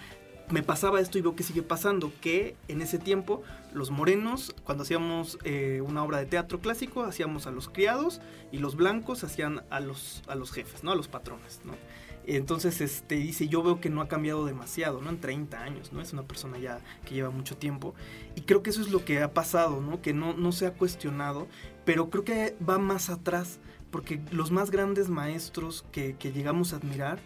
me pasaba esto y veo que sigue pasando, que en ese tiempo los morenos, cuando hacíamos eh, una obra de teatro clásico, hacíamos a los criados y los blancos hacían a los, a los jefes, ¿no? A los patrones, ¿no? Entonces, este, dice, yo veo que no ha cambiado demasiado, ¿no? En 30 años, ¿no? Es una persona ya que lleva mucho tiempo. Y creo que eso es lo que ha pasado, ¿no? Que no, no se ha cuestionado, pero creo que va más atrás porque los más grandes maestros que, llegamos a admirar,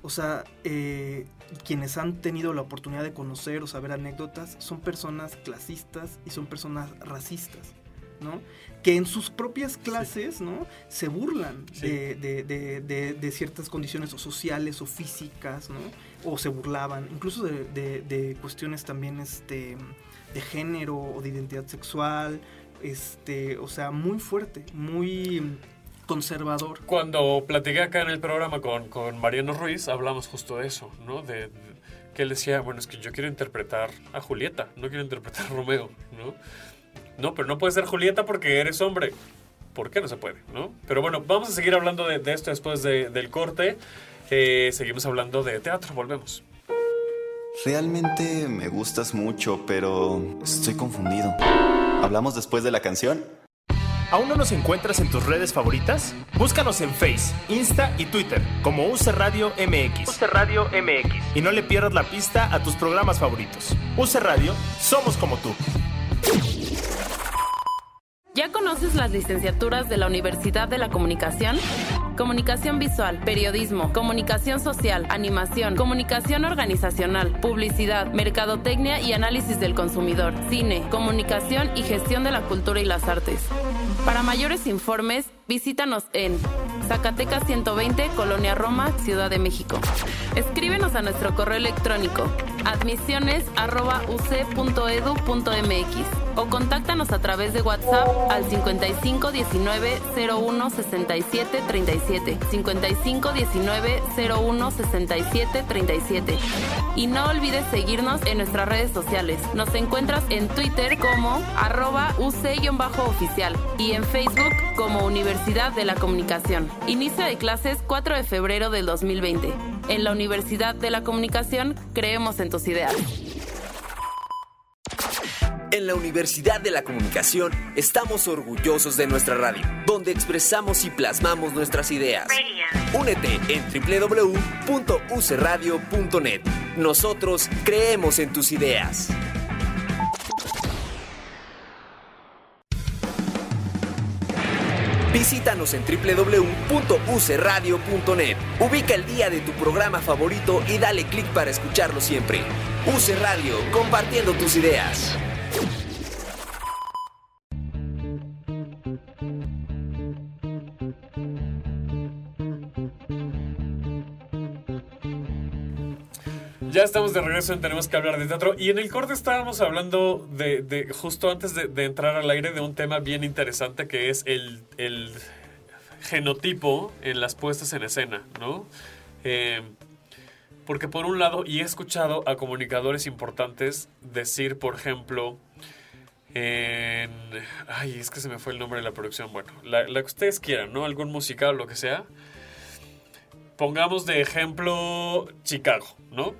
o sea, eh, quienes han tenido la oportunidad de conocer o saber anécdotas, son personas clasistas y son personas racistas, ¿no? Que en sus propias clases, ¿no? Se burlan de, ciertas condiciones sociales o físicas, ¿no? O se burlaban, incluso de, cuestiones también este, de género o de identidad sexual, este, o sea, muy fuerte, muy conservador. Cuando platiqué acá en el programa con, con Mariano Ruiz, hablamos justo de eso, ¿no? De, que él decía, bueno, es que yo quiero interpretar a Julieta, no quiero interpretar a Romeo, ¿no? No, pero no puedes ser Julieta porque eres hombre. ¿Por qué no se puede, no? Pero bueno, vamos a seguir hablando de, esto después del corte. Eh, seguimos hablando de teatro, volvemos. Realmente me gustas mucho, pero estoy confundido. ¿Hablamos después de la canción? ¿Aún no nos encuentras en tus redes favoritas? Búscanos en Face, Insta y Twitter como Use Radio MX. Use Radio MX. Y no le pierdas la pista a tus programas favoritos. Use Radio, somos como tú. ¿Ya conoces las licenciaturas de la Universidad de la Comunicación? Comunicación visual, periodismo, comunicación social, animación, comunicación organizacional, publicidad, mercadotecnia y análisis del consumidor, cine, comunicación y gestión de la cultura y las artes. Para mayores informes, visítanos en Zacatecas 120, Colonia Roma, Ciudad de México. Escríbenos a nuestro correo electrónico admisiones.uc.edu.mx o contáctanos a través de WhatsApp al 55 19 01 67 37 55 19 01 67 37 y no olvides seguirnos en nuestras redes sociales. Nos encuentras en Twitter como arroba UC-oficial y en Facebook como Universidad de la Comunicación. Inicio de clases 4 de febrero del 2020. En la Universidad de la Comunicación creemos en tus ideas. En la Universidad de la Comunicación estamos orgullosos de nuestra radio, donde expresamos y plasmamos nuestras ideas. Únete en www.ucradio.net. Nosotros creemos en tus ideas. Visítanos en www.ucradio.net. Ubica el día de tu programa favorito y dale clic para escucharlo siempre. UC Radio, compartiendo tus ideas. Ya estamos de regreso en Tenemos que hablar de teatro. Y en el corte estábamos hablando de, justo antes de, entrar al aire, de un tema bien interesante que es el, genotipo en las puestas en escena, ¿no? Eh, porque por un lado, y he escuchado a comunicadores importantes decir, por ejemplo, en... Ay, es que se me fue el nombre de la producción. Bueno, la, la que ustedes quieran, ¿no? Algún musical o lo que sea. Pongamos de ejemplo Chicago, ¿no?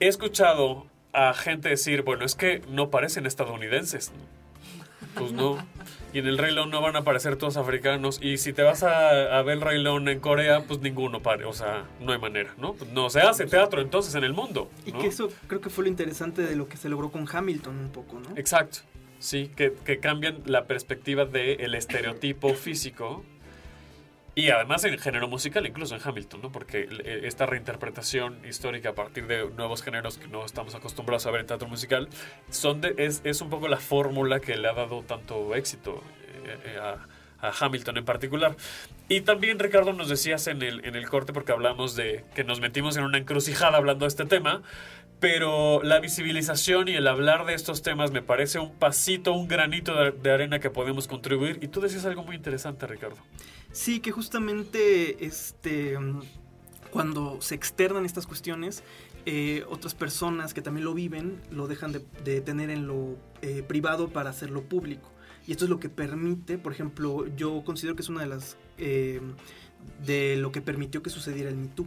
He escuchado a gente decir, bueno, es que no parecen estadounidenses. Pues no. y en el Rey León no van a aparecer todos africanos. Y si te vas a, ver el Rey León en Corea, pues ninguno pare. O sea, no hay manera, ¿no? No se hace teatro entonces en el mundo. Y que eso creo que fue lo interesante de lo que se logró con Hamilton un poco, ¿no? Exacto. Sí, que, que cambian la perspectiva del estereotipo físico y además en género musical, incluso en Hamilton, ¿no? Porque eh, esta reinterpretación histórica a partir de nuevos géneros que no estamos acostumbrados a ver en teatro musical, son es, es, un poco la fórmula que le ha dado tanto éxito eh, eh, a, a, Hamilton en particular. Y también, Ricardo, nos decías en el, en el corte, porque hablamos de que nos metimos en una encrucijada hablando de este tema, pero la visibilización y el hablar de estos temas me parece un pasito, un granito de arena que podemos contribuir. Y tú decías algo muy interesante, Ricardo. Sí, que justamente este, cuando se externan estas cuestiones, eh, otras personas que también lo viven lo dejan de, tener en lo eh, privado para hacerlo público. Y esto es lo que permite, por ejemplo, yo considero que es una de las... Eh, de lo que permitió que sucediera el Me Too.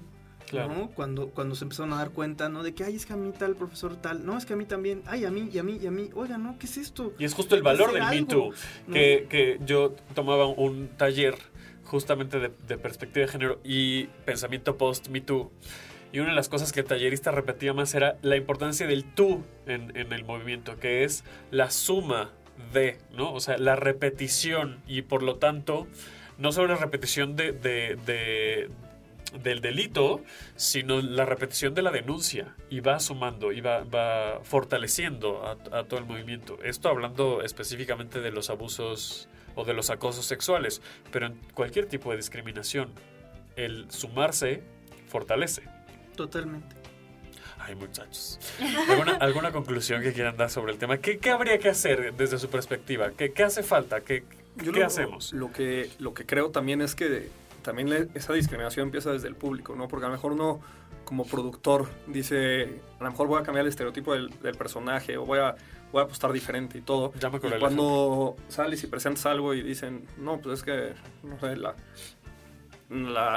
Cuando, cuando se empezaron a dar cuenta, ¿no? De que, ay, es que a mí tal profesor tal, no, es que a mí también, ay, a mí, y a mí, y a mí, oiga, ¿no? ¿Qué es esto? Y es justo el valor del Me Too, que, que yo tomaba un taller justamente de, perspectiva de género y pensamiento post-Me Too. Y una de las cosas que el tallerista repetía más era la importancia del tú en, el movimiento, que es la suma de, ¿no? O sea, la repetición y por lo tanto, no solo la repetición de, del delito, sino la repetición de la denuncia y va sumando y va, va fortaleciendo a, a, todo el movimiento. Esto hablando específicamente de los abusos o de los acosos sexuales, pero en cualquier tipo de discriminación, el sumarse fortalece. Totalmente. Ay, muchachos. ¿Alguna, conclusión que quieran dar sobre el tema? ¿Qué, habría que hacer desde su perspectiva? ¿Qué, hace falta? ¿Qué, qué hacemos? Lo que, lo que creo también es que también esa discriminación empieza desde el público, ¿no? Porque a lo mejor uno como productor dice, a lo mejor voy a cambiar el estereotipo del, del personaje o voy a voy a apostar diferente y todo. y cuando sales y presentas algo y dicen, no, pues es que, no sé, la,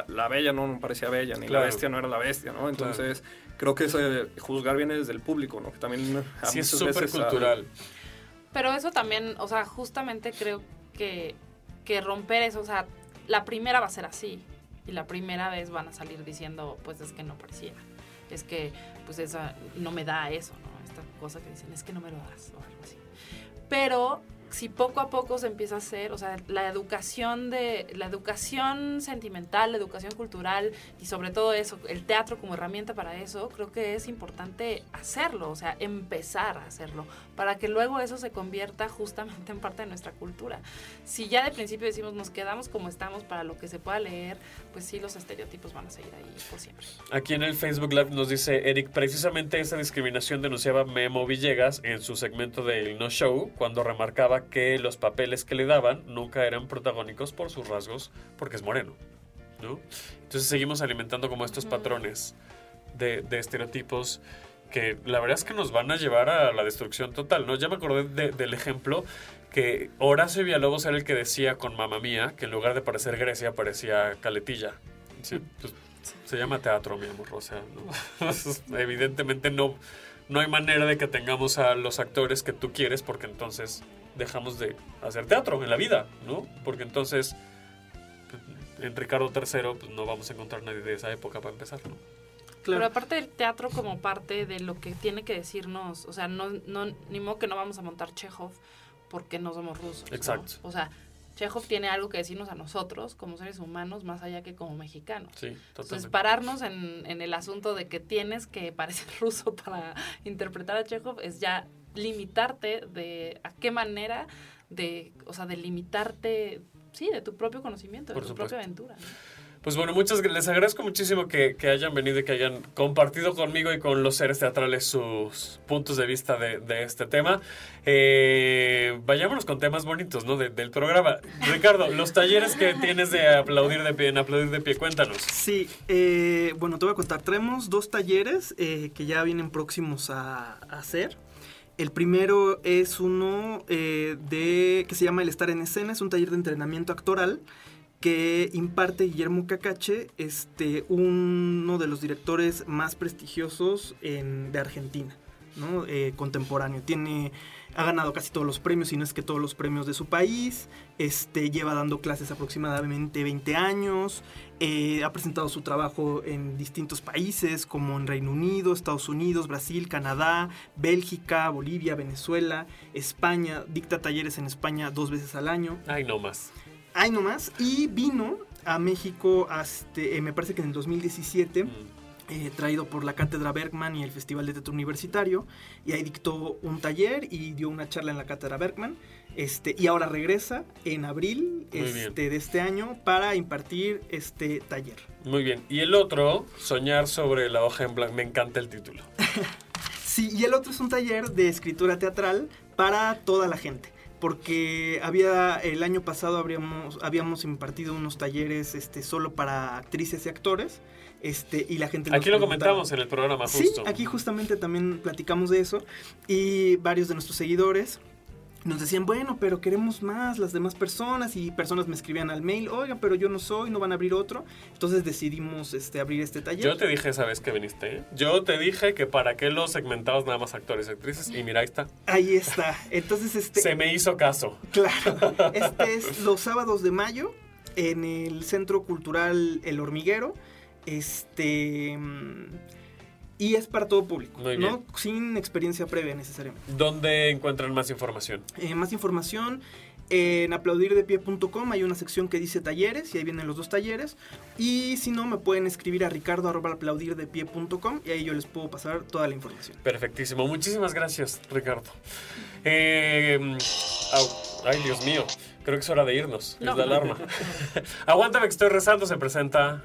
la, bella no parecía bella, ni la bestia no era la bestia, ¿no? Entonces, creo que ese juzgar viene desde el público, ¿no? Que también sí, es súper cultural. Pero eso también, o sea, justamente creo que, que romper eso, o sea, la primera va a ser así. Y la primera vez van a salir diciendo, pues es que no parecía. Es que, pues esa no me da eso, ¿no? Cosa que dicen, es que no me lo das o algo así. Pero si poco a poco se empieza a hacer, o sea, la educación de la educación sentimental, la educación cultural y sobre todo eso, el teatro como herramienta para eso, creo que es importante hacerlo, o sea, empezar a hacerlo para que luego eso se convierta justamente en parte de nuestra cultura. Si ya de principio decimos nos quedamos como estamos para lo que se pueda leer, pues sí los estereotipos van a seguir ahí por siempre. Aquí en el Facebook Live nos dice Eric, precisamente esa discriminación denunciaba Memo Villegas en su segmento del No Show cuando remarcaba que los papeles que le daban nunca eran protagónicos por sus rasgos, porque es moreno. ¿no? Entonces seguimos alimentando como estos patrones de, estereotipos que la verdad es que nos van a llevar a la destrucción total, ¿no? Ya me acordé del ejemplo que Horacio Villalobos era el que decía con Mamá Mía que en lugar de parecer Grecia parecía Caletilla. Pues, se llama teatro, mi amor, o sea, evidentemente no, no hay manera de que tengamos a los actores que tú quieres porque entonces dejamos de hacer teatro en la vida, ¿no? Porque entonces en Ricardo III pues, no vamos a encontrar nadie de esa época para empezar, ¿no? Claro. Pero aparte del teatro como parte de lo que tiene que decirnos, o sea, no, no, ni modo que no vamos a montar Chekhov porque no somos rusos. Exacto. O sea, Chekhov tiene algo que decirnos a nosotros como seres humanos más allá que como mexicanos. Sí, totalmente. Entonces, pararnos en, en el asunto de que tienes que parecer ruso para interpretar a Chekhov es ya limitarte de a qué manera de, o sea, de limitarte, sí, de tu propio conocimiento, de tu propia aventura. Pues bueno, muchas les agradezco muchísimo que, hayan venido y que hayan compartido conmigo y con los seres teatrales sus puntos de vista de, este tema. Eh, vayámonos con temas bonitos, ¿no? del programa. Ricardo, los talleres que tienes de aplaudir de pie, en aplaudir de pie, cuéntanos. Sí, eh, bueno, te voy a contar. Tenemos dos talleres eh, que ya vienen próximos a hacer. El primero es uno eh, de que se llama El estar en escena, es un taller de entrenamiento actoral que imparte Guillermo Cacache, este, uno de los directores más prestigiosos de Argentina. ¿no? Eh, contemporáneo. Tiene ha ganado casi todos los premios, si no es que todos los premios de su país, este, lleva dando clases aproximadamente 20 años, eh, ha presentado su trabajo en distintos países como en Reino Unido, Estados Unidos, Brasil, Canadá, Bélgica, Bolivia, Venezuela, España, dicta talleres en España dos veces al año. Ay, no más. Ay, no más. Y vino a México, hasta, eh, me parece que en el 2017. Eh, traído por la Cátedra Bergman y el Festival de Teatro Universitario, y ahí dictó un taller y dio una charla en la Cátedra Bergman, este, y ahora regresa en abril este, de este año para impartir este taller. Muy bien, y el otro, Soñar sobre la hoja en blanco, me encanta el título. sí, y el otro es un taller de escritura teatral para toda la gente porque había el año pasado habríamos, habíamos impartido unos talleres este, solo para actrices y actores este, y la gente Aquí lo comentamos en el programa justo. Sí, aquí justamente también platicamos de eso y varios de nuestros seguidores nos decían, bueno, pero queremos más las demás personas y personas me escribían al mail, oiga, pero yo no soy, no van a abrir otro. Entonces decidimos este, abrir este taller. Yo te dije esa vez que viniste, ¿eh? yo te dije que para qué los segmentados nada más actores y actrices y mira, ahí está. Ahí está. Entonces este... Se me hizo caso. Claro. Este es los sábados de mayo en el Centro Cultural El Hormiguero. Este. Y es para todo público, ¿no? Sin experiencia previa necesariamente. ¿Dónde encuentran más información? Eh, más información en aplaudirdepie.com hay una sección que dice talleres y ahí vienen los dos talleres. Y si no, me pueden escribir a ricardo.aplaudirdepie.com y ahí yo les puedo pasar toda la información. Perfectísimo. Muchísimas gracias, Ricardo. Eh, ay, Dios mío. Creo que es hora de irnos. Es la alarma. Aguántame que estoy rezando. Se presenta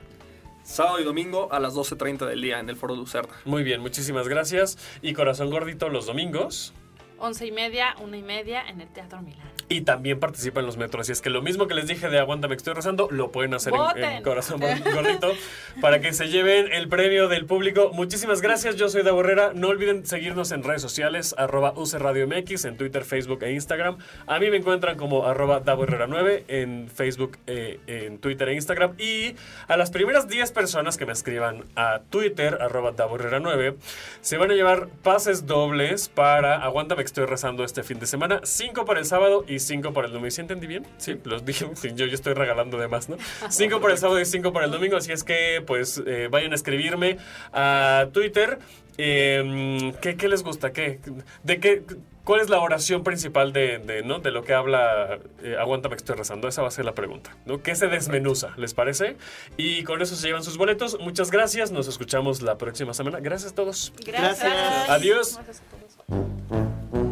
sábado y domingo a las 12.30 del día en el Foro Lucerna. Muy bien, muchísimas gracias. Y Corazón Gordito los domingos. Once y media, una y media en el Teatro Milán y también participa en los metros. Así es que lo mismo que les dije de Aguanta, me estoy rezando, lo pueden hacer en, Corazón Gordito para que se lleven el premio del público. Muchísimas gracias, yo soy Davo Herrera. No olviden seguirnos en redes sociales, arroba Radio MX, en Twitter, Facebook e Instagram. A mí me encuentran como arroba Davo Herrera 9 en Facebook, eh, en Twitter e Instagram. Y a las primeras 10 personas que me escriban a Twitter, arroba Davo Herrera 9, se van a llevar pases dobles para Aguanta, me estoy rezando este fin de semana. 5 para el sábado y 5 para el domingo. ¿Sí entendí bien? Sí, los dije. yo, yo estoy regalando de más, ¿no? 5 para el sábado y 5 para el domingo. Así es que, pues, eh, vayan a escribirme a Twitter. Eh, ¿qué, ¿qué, les gusta? ¿Qué? ¿De qué? ¿Cuál es la oración principal de, de, ¿no? de lo que habla eh, Aguántame que estoy rezando? Esa va a ser la pregunta. ¿no? ¿Qué se desmenuza? ¿Les parece? Y con eso se llevan sus boletos. Muchas gracias. Nos escuchamos la próxima semana. Gracias a todos. Gracias. Adiós. Gracias a Mm-hmm.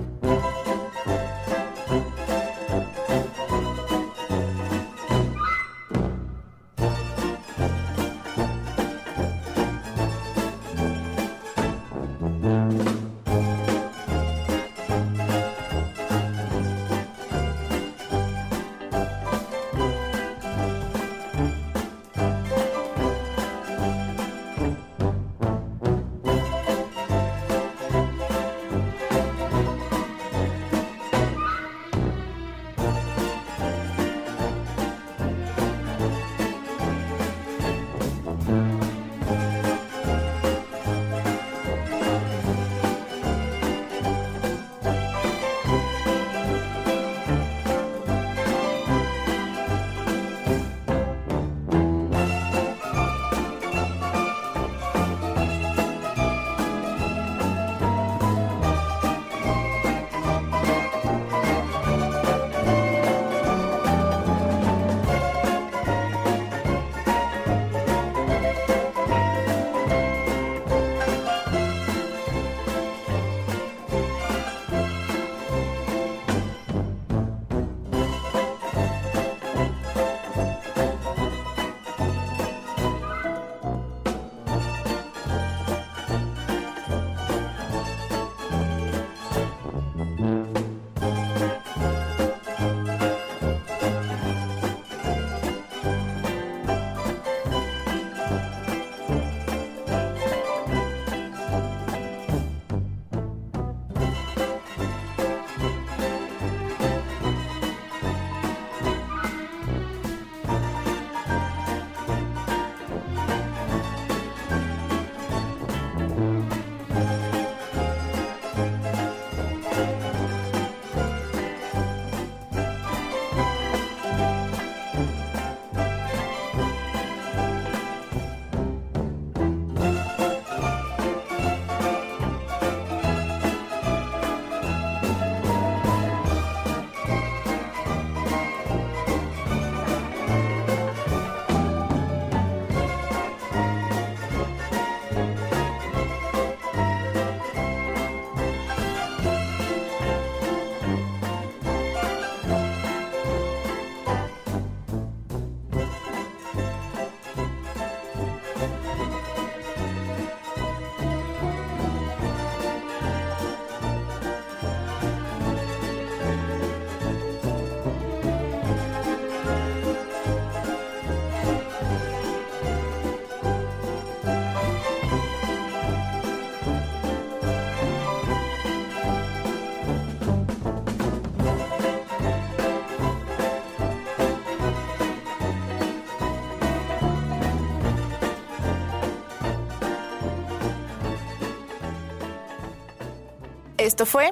Esto fue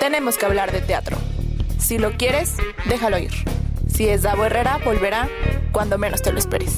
Tenemos que hablar de teatro. Si lo quieres, déjalo ir. Si es Davo Herrera, volverá cuando menos te lo esperes.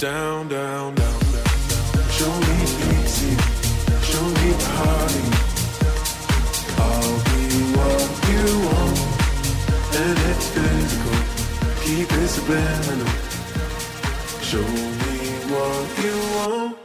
down, down, down. Show me easy, show me party. I'll be what you want, and it's physical. Keep it spinning. Show me what you want.